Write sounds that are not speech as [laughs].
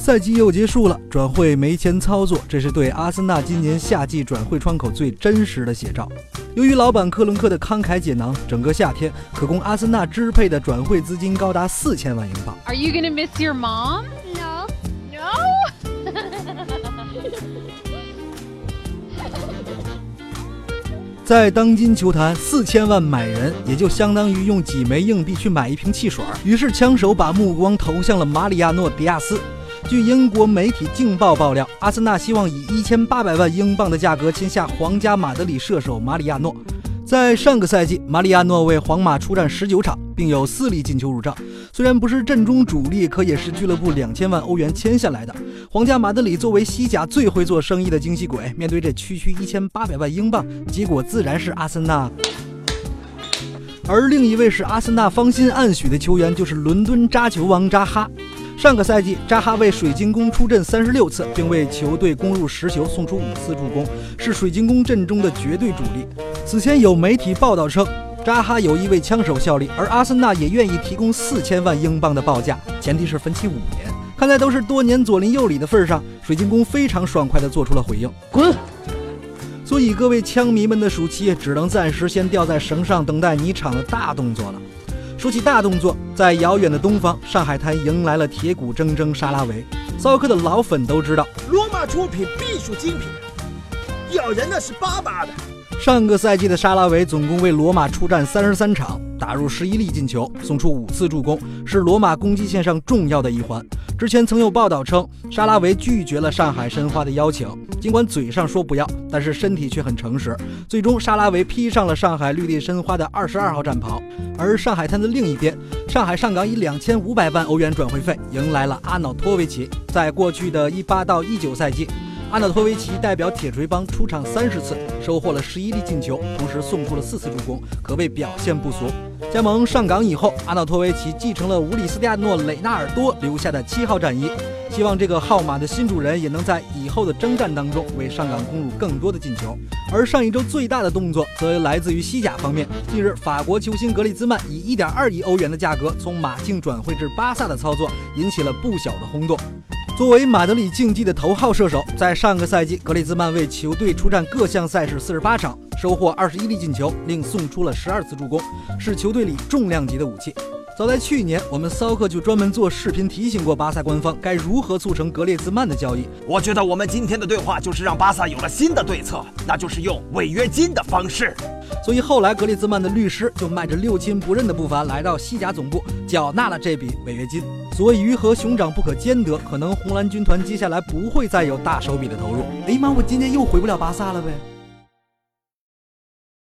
赛季又结束了，转会没钱操作，这是对阿森纳今年夏季转会窗口最真实的写照。由于老板克伦克的慷慨解囊，整个夏天可供阿森纳支配的转会资金高达四千万英镑。Are you gonna miss your mom? No. No. [laughs] 在当今球坛，四千万买人也就相当于用几枚硬币去买一瓶汽水。于是枪手把目光投向了马里亚诺·迪亚斯。据英国媒体《镜报》爆料，阿森纳希望以一千八百万英镑的价格签下皇家马德里射手马里亚诺。在上个赛季，马里亚诺为皇马出战十九场，并有四粒进球入账。虽然不是阵中主力，可也是俱乐部两千万欧元签下来的。皇家马德里作为西甲最会做生意的惊喜鬼，面对这区区一千八百万英镑，结果自然是阿森纳。而另一位是阿森纳芳心暗许的球员，就是伦敦扎球王扎哈。上个赛季，扎哈为水晶宫出阵三十六次，并为球队攻入十球，送出五次助攻，是水晶宫阵中的绝对主力。此前有媒体报道称，扎哈有意为枪手效力，而阿森纳也愿意提供四千万英镑的报价，前提是分期五年。看在都是多年左邻右里的份上，水晶宫非常爽快地做出了回应：滚！所以各位枪迷们的暑期只能暂时先吊在绳上，等待你场的大动作了。说起大动作，在遥远的东方，上海滩迎来了铁骨铮铮沙拉维。骚客的老粉都知道，罗马出品必属精品，咬人那是巴巴的。上个赛季的沙拉维总共为罗马出战三十三场，打入十一粒进球，送出五次助攻，是罗马攻击线上重要的一环。之前曾有报道称，沙拉维拒绝了上海申花的邀请，尽管嘴上说不要，但是身体却很诚实。最终，沙拉维披上了上海绿地申花的二十二号战袍。而上海滩的另一边，上海上港以两千五百万欧元转会费迎来了阿瑙托维奇。在过去的一八到一九赛季，阿瑙托维奇代表铁锤帮出场三十次，收获了十一粒进球，同时送出了四次助攻，可谓表现不俗。加盟上港以后，阿瑙托维奇继承了乌里斯蒂亚诺·雷纳尔多留下的七号战衣，希望这个号码的新主人也能在以后的征战当中为上港攻入更多的进球。而上一周最大的动作则来自于西甲方面，近日法国球星格里兹曼以1.2亿欧元的价格从马竞转会至巴萨的操作，引起了不小的轰动。作为马德里竞技的头号射手，在上个赛季，格里兹曼为球队出战各项赛事四十八场，收获二十一粒进球，另送出了十二次助攻，是球队里重量级的武器。早在去年，我们骚客就专门做视频提醒过巴萨官方该如何促成格列兹曼的交易。我觉得我们今天的对话就是让巴萨有了新的对策，那就是用违约金的方式。所以后来格列兹曼的律师就迈着六亲不认的步伐来到西甲总部，缴纳了这笔违约金。所以鱼和熊掌不可兼得，可能红蓝军团接下来不会再有大手笔的投入。哎妈，我今天又回不了巴萨了呗。